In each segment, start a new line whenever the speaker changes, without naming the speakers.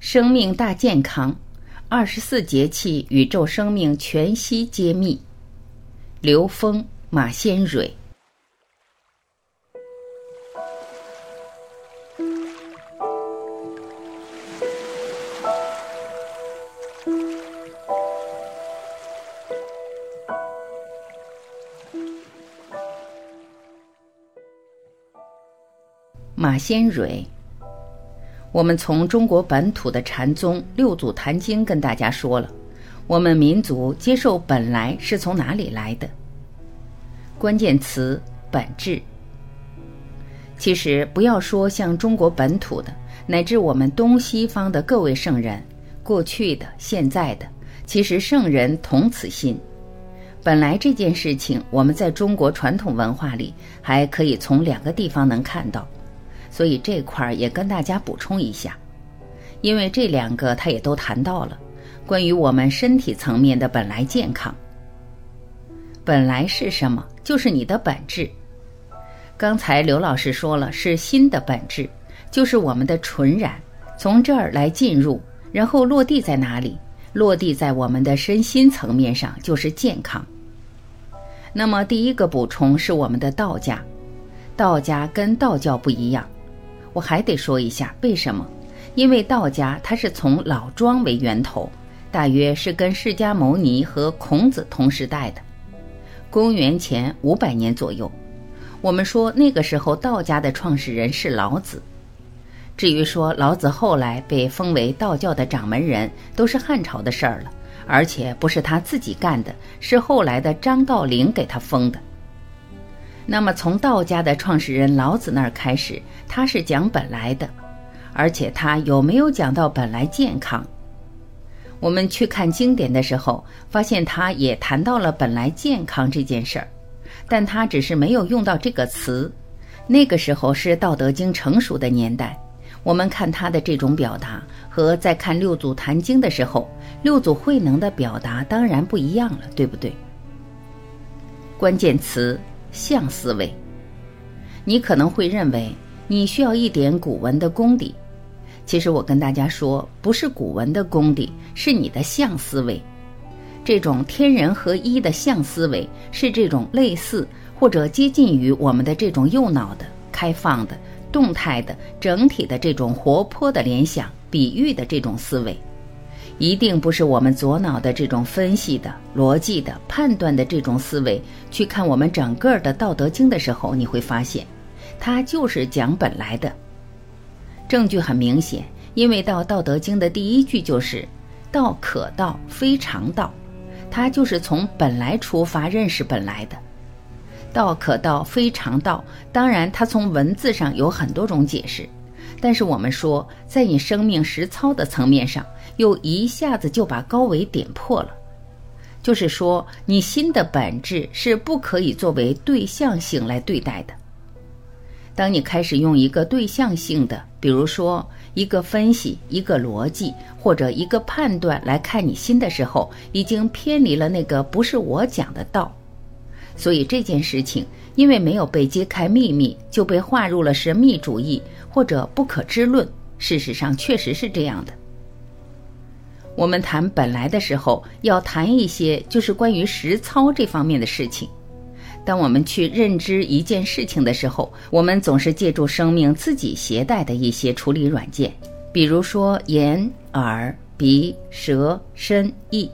生命大健康，二十四节气宇宙生命全息揭秘。刘峰、马先蕊。马先蕊。我们从中国本土的禅宗《六祖坛经》跟大家说了，我们民族接受本来是从哪里来的？关键词本质。其实不要说像中国本土的，乃至我们东西方的各位圣人，过去的、现在的，其实圣人同此心。本来这件事情，我们在中国传统文化里还可以从两个地方能看到。所以这块儿也跟大家补充一下，因为这两个他也都谈到了，关于我们身体层面的本来健康。本来是什么？就是你的本质。刚才刘老师说了，是心的本质，就是我们的纯然，从这儿来进入，然后落地在哪里？落地在我们的身心层面上，就是健康。那么第一个补充是我们的道家，道家跟道教不一样。我还得说一下为什么？因为道家它是从老庄为源头，大约是跟释迦牟尼和孔子同时代的，公元前五百年左右。我们说那个时候道家的创始人是老子。至于说老子后来被封为道教的掌门人，都是汉朝的事儿了，而且不是他自己干的，是后来的张道陵给他封的。那么，从道家的创始人老子那儿开始，他是讲本来的，而且他有没有讲到本来健康？我们去看经典的时候，发现他也谈到了本来健康这件事儿，但他只是没有用到这个词。那个时候是《道德经》成熟的年代，我们看他的这种表达，和在看《六祖坛经》的时候，六祖慧能的表达当然不一样了，对不对？关键词。象思维，你可能会认为你需要一点古文的功底，其实我跟大家说，不是古文的功底，是你的象思维。这种天人合一的象思维，是这种类似或者接近于我们的这种右脑的、开放的、动态的、整体的这种活泼的联想、比喻的这种思维。一定不是我们左脑的这种分析的、逻辑的、判断的这种思维去看我们整个的《道德经》的时候，你会发现，它就是讲本来的。证据很明显，因为到《道德经》的第一句就是“道可道，非常道”，它就是从本来出发认识本来的。“道可道，非常道”，当然它从文字上有很多种解释。但是我们说，在你生命实操的层面上，又一下子就把高维点破了。就是说，你心的本质是不可以作为对象性来对待的。当你开始用一个对象性的，比如说一个分析、一个逻辑或者一个判断来看你心的时候，已经偏离了那个不是我讲的道。所以这件事情，因为没有被揭开秘密，就被划入了神秘主义或者不可知论。事实上，确实是这样的。我们谈本来的时候，要谈一些就是关于实操这方面的事情。当我们去认知一件事情的时候，我们总是借助生命自己携带的一些处理软件，比如说眼、耳、鼻、舌、身、意。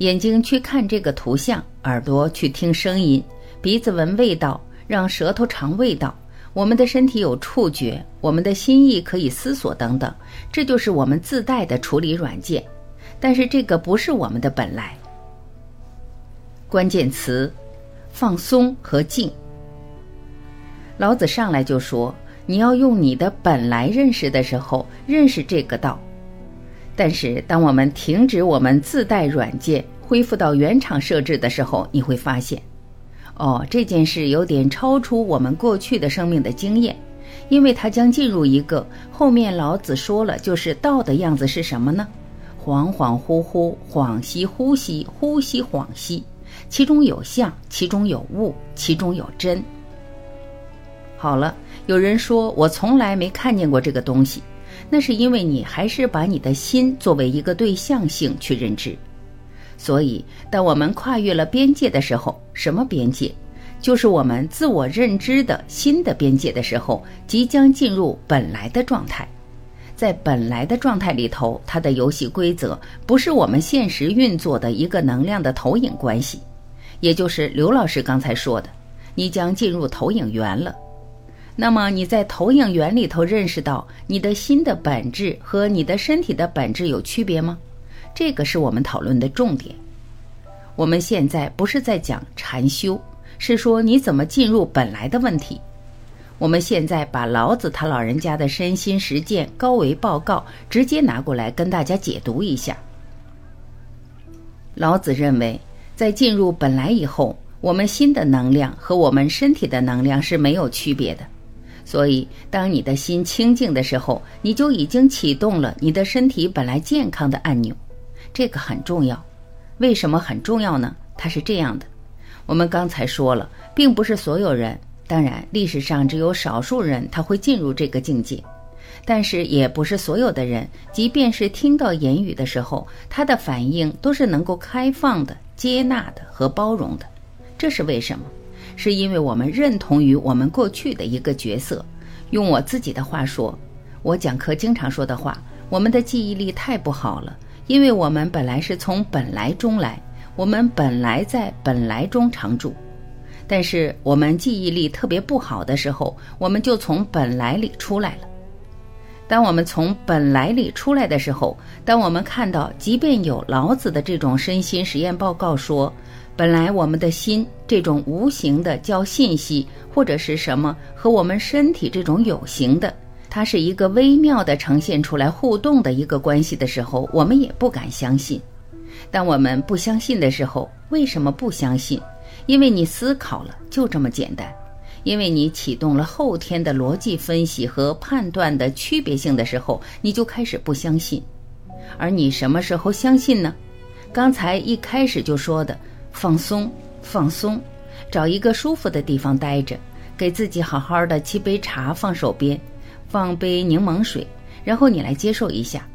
眼睛去看这个图像，耳朵去听声音，鼻子闻味道，让舌头尝味道。我们的身体有触觉，我们的心意可以思索等等，这就是我们自带的处理软件。但是这个不是我们的本来。关键词：放松和静。老子上来就说：“你要用你的本来认识的时候，认识这个道。”但是，当我们停止我们自带软件，恢复到原厂设置的时候，你会发现，哦，这件事有点超出我们过去的生命的经验，因为它将进入一个后面老子说了，就是道的样子是什么呢？恍恍惚惚，恍兮惚兮，惚兮恍兮，其中有相，其中有物，其中有真。好了，有人说我从来没看见过这个东西。那是因为你还是把你的心作为一个对象性去认知。所以，当我们跨越了边界的时候，什么边界？就是我们自我认知的新的边界的时候，即将进入本来的状态。在本来的状态里头，它的游戏规则不是我们现实运作的一个能量的投影关系，也就是刘老师刚才说的，你将进入投影源了。那么你在投影源里头认识到你的心的本质和你的身体的本质有区别吗？这个是我们讨论的重点。我们现在不是在讲禅修，是说你怎么进入本来的问题。我们现在把老子他老人家的身心实践高维报告直接拿过来跟大家解读一下。老子认为，在进入本来以后，我们心的能量和我们身体的能量是没有区别的。所以，当你的心清净的时候，你就已经启动了你的身体本来健康的按钮。这个很重要。为什么很重要呢？它是这样的：我们刚才说了，并不是所有人。当然，历史上只有少数人他会进入这个境界，但是也不是所有的人，即便是听到言语的时候，他的反应都是能够开放的、接纳的和包容的。这是为什么？是因为我们认同于我们过去的一个角色。用我自己的话说，我讲课经常说的话：我们的记忆力太不好了，因为我们本来是从本来中来，我们本来在本来中常住。但是我们记忆力特别不好的时候，我们就从本来里出来了。当我们从本来里出来的时候，当我们看到，即便有老子的这种身心实验报告说，本来我们的心这种无形的叫信息或者是什么，和我们身体这种有形的，它是一个微妙的呈现出来互动的一个关系的时候，我们也不敢相信。当我们不相信的时候，为什么不相信？因为你思考了，就这么简单。因为你启动了后天的逻辑分析和判断的区别性的时候，你就开始不相信。而你什么时候相信呢？刚才一开始就说的，放松，放松，找一个舒服的地方待着，给自己好好的沏杯茶放手边，放杯柠檬水，然后你来接受一下。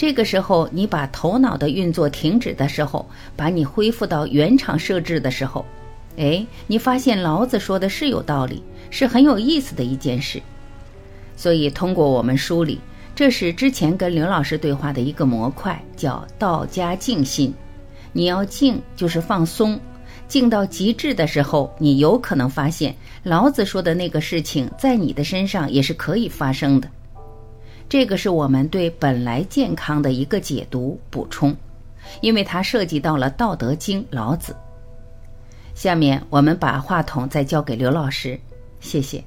这个时候，你把头脑的运作停止的时候，把你恢复到原厂设置的时候，哎，你发现老子说的是有道理，是很有意思的一件事。所以，通过我们梳理，这是之前跟刘老师对话的一个模块，叫道家静心。你要静，就是放松，静到极致的时候，你有可能发现老子说的那个事情在你的身上也是可以发生的。这个是我们对本来健康的一个解读补充，因为它涉及到了《道德经》老子。下面我们把话筒再交给刘老师，谢谢。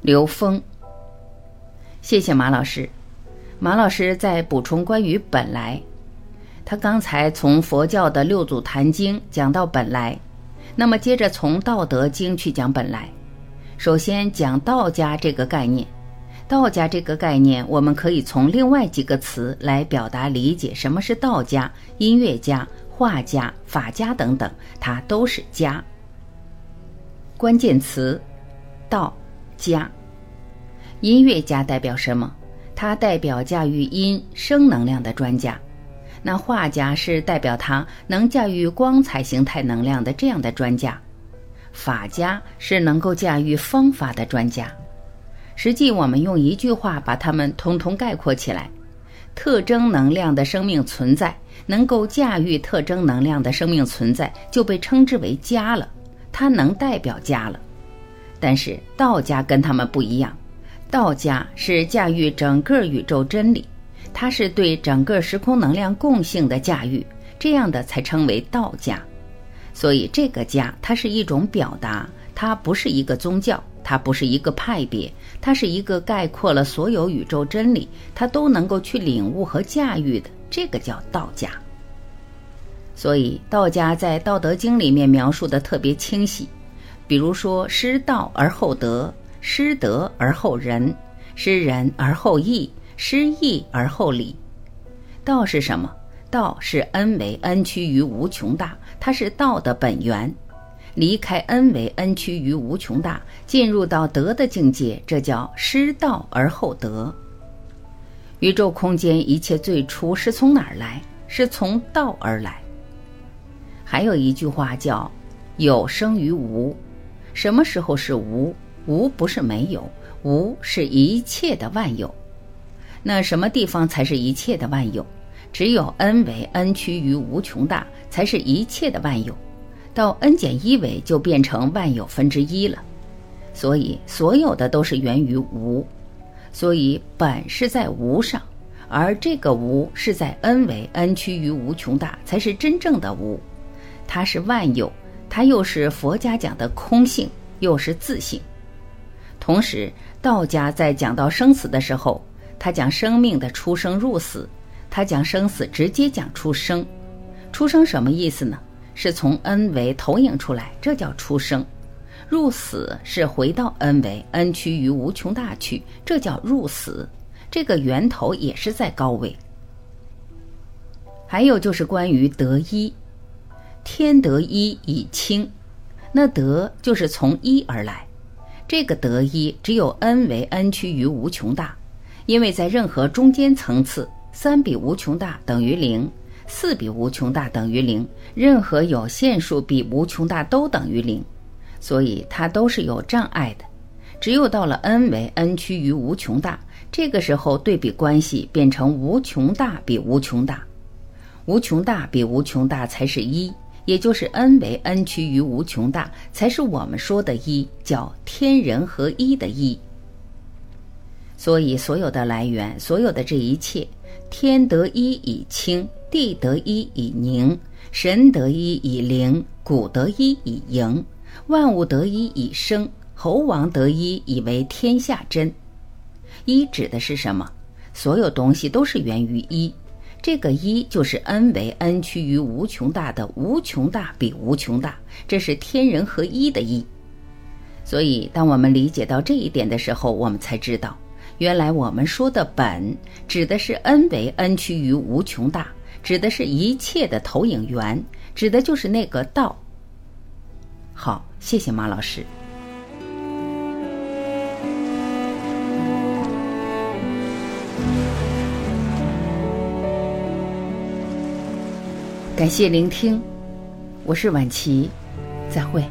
刘峰，谢谢马老师。马老师在补充关于本来，他刚才从佛教的六祖坛经讲到本来，那么接着从《道德经》去讲本来。首先讲道家这个概念。道家这个概念，我们可以从另外几个词来表达理解。什么是道家？音乐家、画家、法家等等，它都是家。关键词：道家。音乐家代表什么？它代表驾驭音声能量的专家。那画家是代表他能驾驭光彩形态能量的这样的专家。法家是能够驾驭方法的专家。实际，我们用一句话把它们通通概括起来：特征能量的生命存在，能够驾驭特征能量的生命存在，就被称之为家了。它能代表家了。但是道家跟他们不一样，道家是驾驭整个宇宙真理，它是对整个时空能量共性的驾驭，这样的才称为道家。所以这个家，它是一种表达，它不是一个宗教。它不是一个派别，它是一个概括了所有宇宙真理，它都能够去领悟和驾驭的，这个叫道家。所以道家在《道德经》里面描述的特别清晰，比如说失道而后德，失德而后仁，失仁而后义，失义而后礼。道是什么？道是恩为恩趋于无穷大，它是道的本源。离开 n 为 n 趋于无穷大，进入到德的境界，这叫失道而后德。宇宙空间一切最初是从哪儿来？是从道而来。还有一句话叫“有生于无”，什么时候是无？无不是没有，无是一切的万有。那什么地方才是一切的万有？只有 n 为 n 趋于无穷大，才是一切的万有。到 n 减一维就变成万有分之一了。所以所有的都是源于无。所以本是在无上，而这个无是在 n 为 n 趋于无穷大，才是真正的无。它是万有，它又是佛家讲的空性，又是自性。同时，道家在讲到生死的时候，他讲生命的出生入死，他讲生死直接讲出生。出生什么意思呢？是从 n 为投影出来，这叫出生。入死是回到 n 为 n 趋于无穷大去，这叫入死。这个源头也是在高位。还有就是关于得一，天得一以清，那得就是从一而来。这个得一只有 n 为 n 趋于无穷大，因为在任何中间层次，三比无穷大等于零，四比无穷大等于零，任何有限数比无穷大都等于零。所以它都是有障碍的，只有到了 n 为 n 趋于无穷大，这个时候对比关系变成无穷大比无穷大，无穷大比无穷大才是一，也就是 n 为 n 趋于无穷大才是我们说的一，叫天人合一的一。所以所有的来源，所有的这一切，天得一以清，地得一以宁，神得一以灵，谷得一以盈。万物得一以生，猴王得一以为天下真。一指的是什么？所有东西都是源于一，这个一就是 n 为 n 趋于无穷大的无穷大比无穷大，这是天人合一的一。所以，当我们理解到这一点的时候，我们才知道，原来我们说的本指的是 n 为 n 趋于无穷大，指的是一切的投影源，指的就是那个道。好，谢谢马老师。感谢聆听，我是婉琪，再会。